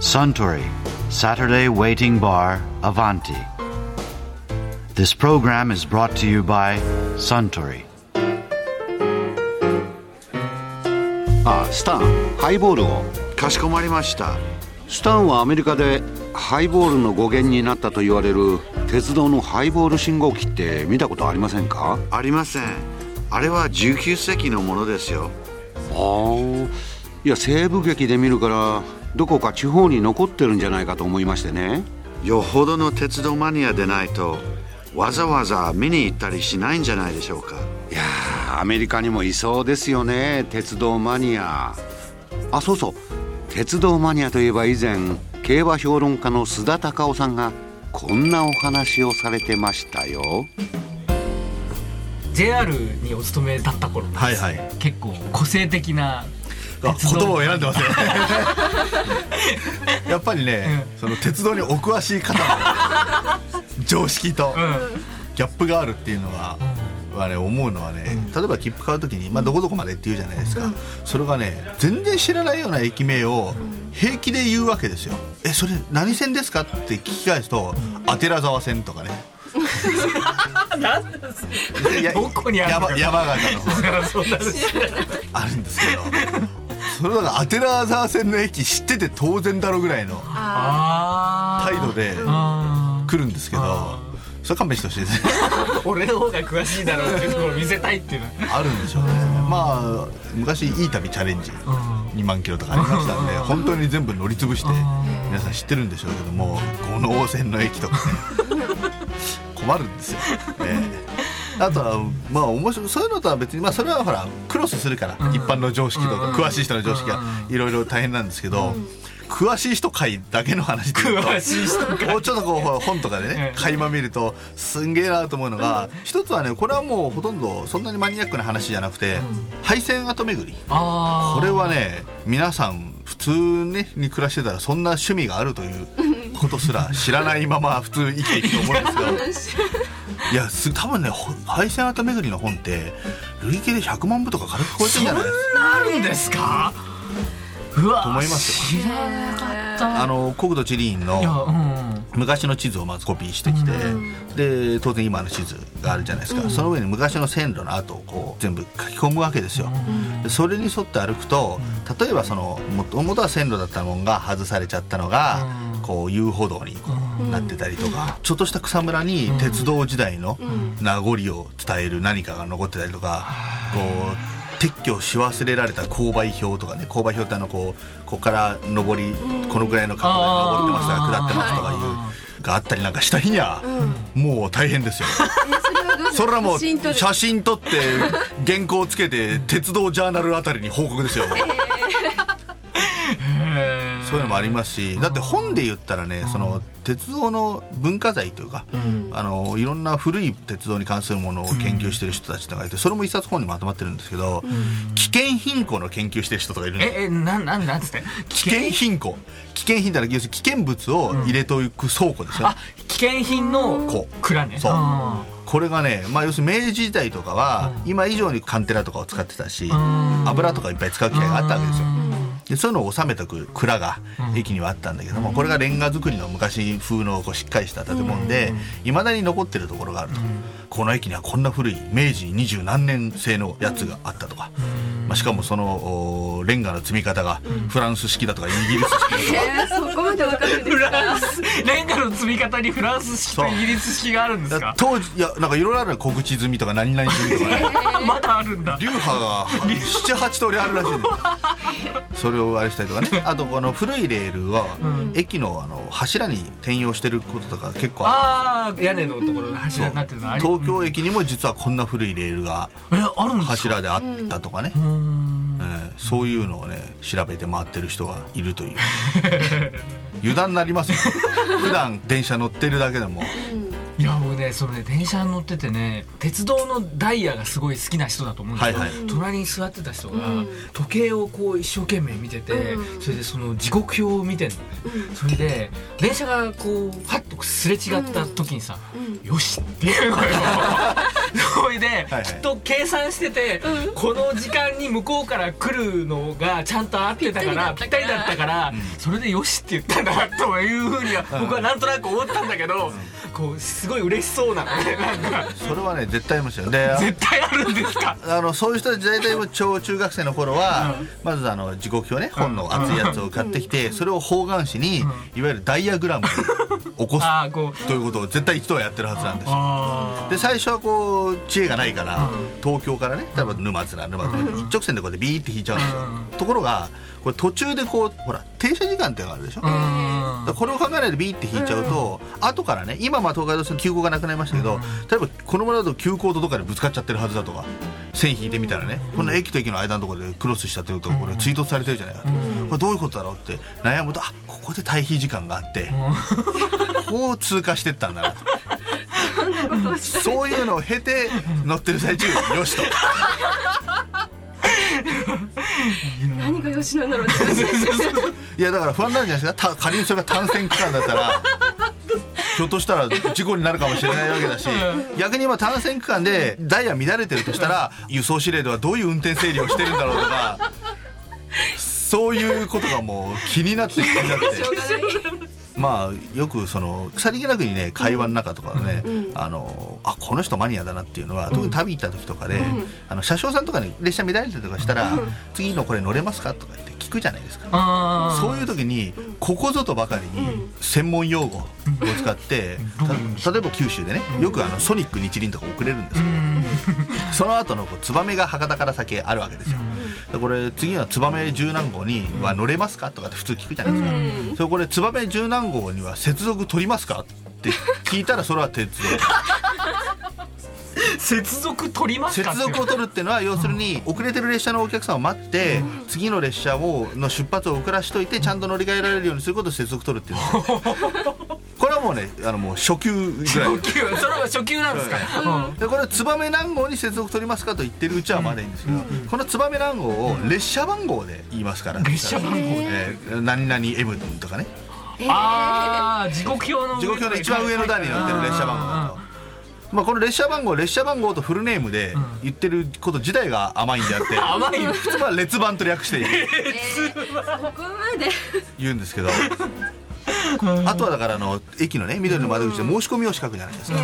Suntory Saturday Waiting Bar Avanti. This program is brought to you by Suntory. あスタンハイボールをかしこまりました。スタンはアメリカでハイボールの語源になったと言われる鉄道のハイボール信号機って見たことありませんか？ありません。あれは19世紀のものですよ。ああいや西部劇で見るからどこか地方に残ってるんじゃないかと思いましてね。よほどの鉄道マニアでないとわざわざ見に行ったりしないんじゃないでしょうか。いやーアメリカにもいそうですよね。鉄道マニア。あそうそう。鉄道マニアといえば以前競馬評論家の須田隆夫さんがこんなお話をされてましたよ。JR にお勤めだった頃はいはい。結構個性的なあ言葉を選んでますね。やっぱりね、その鉄道にお詳しい方の常識とギャップがあるっていうのは、はね思うのはね、例えば切符買う時に、まあ、どこどこまでって言うじゃないですか、それがね全然知らないような駅名を平気で言うわけですよ「えそれ何線ですか?」って聞き返すと「阿寺沢線」とかね。どこにあるのか。山山形の あるんですけどそれだからアテラーザー線の駅知ってて当然だろぐらいのあ態度であ来るんですけどそれ勘弁してほしいですね。俺の方が詳しいだろうっていうところを見せたいっていうのは。あるんでしょうね。まあ昔いい旅チャレンジ2万キロとかありましたんで本当に全部乗り潰して皆さん知ってるんでしょうけども五能線の駅とかね。困るんですよ、ええ あとはまあ面白いそういうのとは別にまあそれはほらクロスするから、一般の常識とか、詳しい人の常識がいろいろ大変なんですけど、詳しい人会だけの話で詳しい人かもうちょっとこう本とかでねうん。垣間見るとすんげえなと思うのが一つはねこれはもうほとんどそんなにマニアックな話じゃなくて配線跡巡り。あこれはね皆さん普通ねに暮らしてたらそんな趣味があるということすら知らないまま普通生きていくと思うんですけど いやす多分ねほ配線跡巡りの本って累計で100万部とか軽く超えてるんじゃないですか。あるんですか？うわと思いますよ。知らなかった。あの国土地理院のうん。昔の地図をまずコピーしてきて、で当然今の地図があるじゃないですか、その上に昔の線路の跡をこう全部書き込むわけですよ、でそれに沿って歩くと例えばそのもともとは線路だったものが外されちゃったのが、こう遊歩道にこうなってたりとか、ちょっとした草むらに鉄道時代の名残を伝える何かが残ってたりとか、こう撤去し忘れられた勾配表とかね勾配表ってあのこうここから上りこのぐらいの角度で上ってますとか下ってますとかいうがあったりなんかした日にはもう大変ですよ。それはもう写真撮る。写真撮って原稿つけて鉄道ジャーナルあたりに報告ですよ。そういうのもありますしだって本で言ったらねその鉄道の文化財というか、あのいろんな古い鉄道に関するものを研究してる人たちとかいてそれも一冊本にまとまってるんですけど、危険貧困の研究してる人とかいるんですよ。ええなんなんなんつって？危険貧困。危険品って要するに危険物を入れておく倉庫ですよ、あ危険品のこ蔵ね。そう。あこれがね、まあ、要するに明治時代とかは今以上にカンテラとかを使ってたし油とかいっぱい使う機会があったわけですよでそういうのを収めておく蔵が駅にはあったんだけどもこれがレンガ造りの昔風のこうしっかりした建物でいまだに残ってるところがあると。この駅にはこんな古い明治二十何年製のやつがあったとか、まあ、しかもそのおレンガの積み方がフランス式だとかイギリス式だとか。えー、そこまでわかるんですフラか？ンスレンガの積み方にフランス式とイギリス式があるんですか？当時いやなんかいろいろある小口積みとか何々積みとかね。まだあるんだ。流派が78通りあるらしいんですよ。そ れをあれしたりとかね。あとこの古いレールは駅のあの柱に転用してることとか結構あああ屋根のところが柱になってるの東京駅にも実はこんな古いレールが柱であったとかね、えーそういうのをね調べて回ってる人がいるという。油断になりますよ。普段電車乗ってるだけでもねそのね電車に乗っててね鉄道のダイヤがすごい好きな人だと思うんですけど、はいはい。隣に座ってた人がうん。時計をこう一生懸命見てて、うんそれでその時刻表を見てんのね、それで電車がこうファッとすれ違った時にさ「よし!」っていう声を。それで、きっと計算してて、この時間に向こうから来るのがちゃんと合ってたからぴぴったりだったから、それでよしって言ったんだなというふうには僕はなんとなく思ったんだけど、こうすごい嬉しそうな。のねなんかそれはね絶対ありますよ。で絶対あるんですか？あのそういう人たち大体小中学生の頃は、まずあの時刻表ね本の厚いやつを買ってきて、それを方眼紙に、いわゆるダイアグラムを起こす ということを絶対一度はやってるはずなんですよ。あで最初はこう知恵がないから、東京からね例えば沼津なら沼津なら一直線でこうやってビーって引いちゃうんですよ、ところがこれ途中でこうほら停車時間ってあるでしょ、これを考えないでビーって引いちゃうと、後からね今まあ東海道線急行がなくなりましたけど、例えばこのままだと急行とどっかでぶつかっちゃってるはずだとか線引いてみたらね、この駅と駅の間のところでクロスしちゃってるとこれ追突されてるじゃないか、これどういうことだろうって悩むとあここで退避時間があって、こう通過してったんだなと。そういうのを経て乗ってる最中よしと 何がよしなんだろうって感じいやだから不安なんじゃないですか？た仮にそれが単線区間だったら ひょっとしたら事故になるかもしれないわけだし逆に今単線区間でダイヤ乱れてるとしたら輸送指令ではどういう運転整理をしてるんだろうとかそういうことがもう気になって気になって。しょうがないまあよくそのさりげなくにね会話の中とかでね、あのあこの人マニアだなっていうのは特に旅行った時とかで、あの車掌さんとかに列車乱れてたりとかしたら「次のこれ乗れますか?」とか言って聞くじゃないですか。そういう時にここぞとばかりに専門用語を使って、た例えば九州でねよくあのソニック日輪とか遅れるんですけど、その後のこうツバメが博多から先あるわけですよ。でこれ次はツバメ十何号には乗れますかとかって普通聞くじゃないですか。それこれツバメ十何号には接続取りますかって聞いたらそれは鉄道。接続取りますか？接続を取るっていうのは要するに遅れてる列車のお客さんを待って次の列車をの出発を遅らしといてちゃんと乗り換えられるようにすることを接続取るっていう。の これはもうねあのもう初級ぐらい。初級。それは初級なんですか、うん。でこれツバメ何号に接続取りますかと言ってるうちはまだいいんですけど、このツバメ何号を列車番号で言いますから。列車番号えー何々 M とかね。ああ時刻表の時刻表の一番上の段に載ってる列車番号。まあ、この列車番号列車番号とフルネームで言ってること自体が甘いんであって、甘い普通は列番と略して。ここまで言うんですけど。あとはだからあの駅のね緑の窓口で申し込みを書くじゃないですか、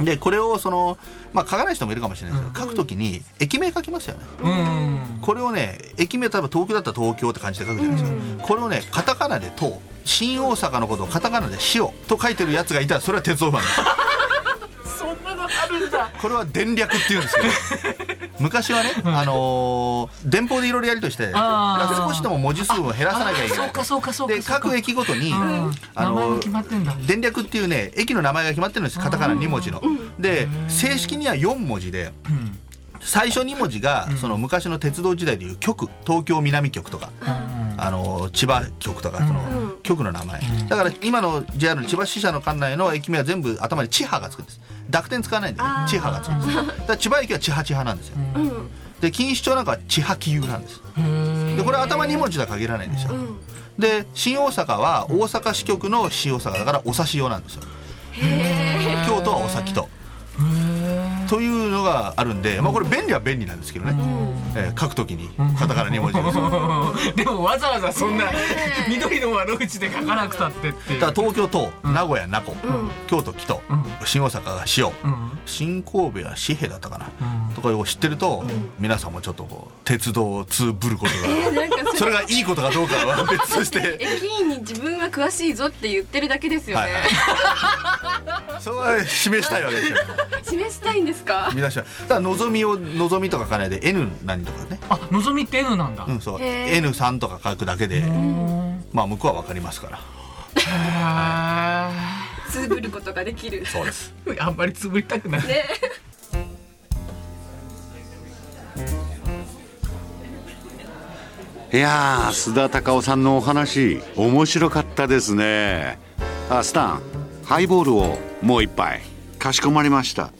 でこれをそのまあ書かない人もいるかもしれないですけど、書くときに駅名書きますよね。うん。これをね駅名例えば東京だったら東京って感じで書くじゃないですか、これをねカタカナで「東」新大阪のことをカタカナで「塩」と書いてるやつがいたらそれは鉄道ファンですこれは電略っていうんですけど 昔はね、あのー電報でいろいろやりとして少しでも文字数を減らさなきゃいけない。そうかそうかそうかで各駅ごとに、うん。あの電略っていうね駅の名前が決まってるんですカタカナ2文字の。で正式には4文字でうん。最初2文字がその昔の鉄道時代でいう局東京南局とか、あの千葉局とかその局の名前、だから今の JR の千葉支社の管内の駅名は全部頭に千葉がつくんです。濁点使わないんでね。千葉がつくんですだから千葉駅は千葉千葉なんですよ、で錦糸町なんかは千葉紀遊なんです。でこれ頭2文字とは限らないんですよ、で新大阪は大阪支局の新大阪だからお指用なんですよ。京都はお先とというのがあるんで、まあ、これ便利は便利なんですけどね、えー書くときにカタカナ2文字で。す でもわざわざそんな 緑の窓口で書かなくたってってだ東京都、名古屋名古、京都木戸、新大阪が塩、ん。新神戸は紙幣だったかな、とかを知ってると、皆さんもちょっとこう鉄道を通ぶることが、なんかそれがいいことかどうかは別として。駅員に自分は詳しいぞって言ってるだけですよね、はいはいそれは示したいわけですよ。示したいんですか？皆さんだから望みを望みとか書かないで N 何とかね。あのぞみって N なんだ。うんそう。へー。N3 とか書くだけでまあ向こうは分かりますから。へつぶることができる。そうです。ー あんまりつぶりたくない。ね。いやー須田隆夫さんのお話面白かったですね。あスタンハイボールをもう一杯。かしこまりました。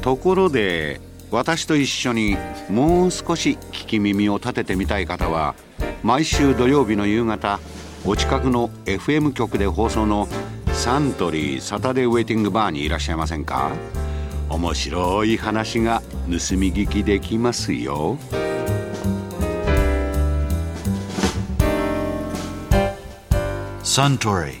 ところで私と一緒にもう少し聞き耳を立ててみたい方は毎週土曜日の夕方お近くの FM 局で放送のサントリーサタデーウェイティングバーにいらっしゃいませんか？面白い話が盗み聞きできますよ。Suntory,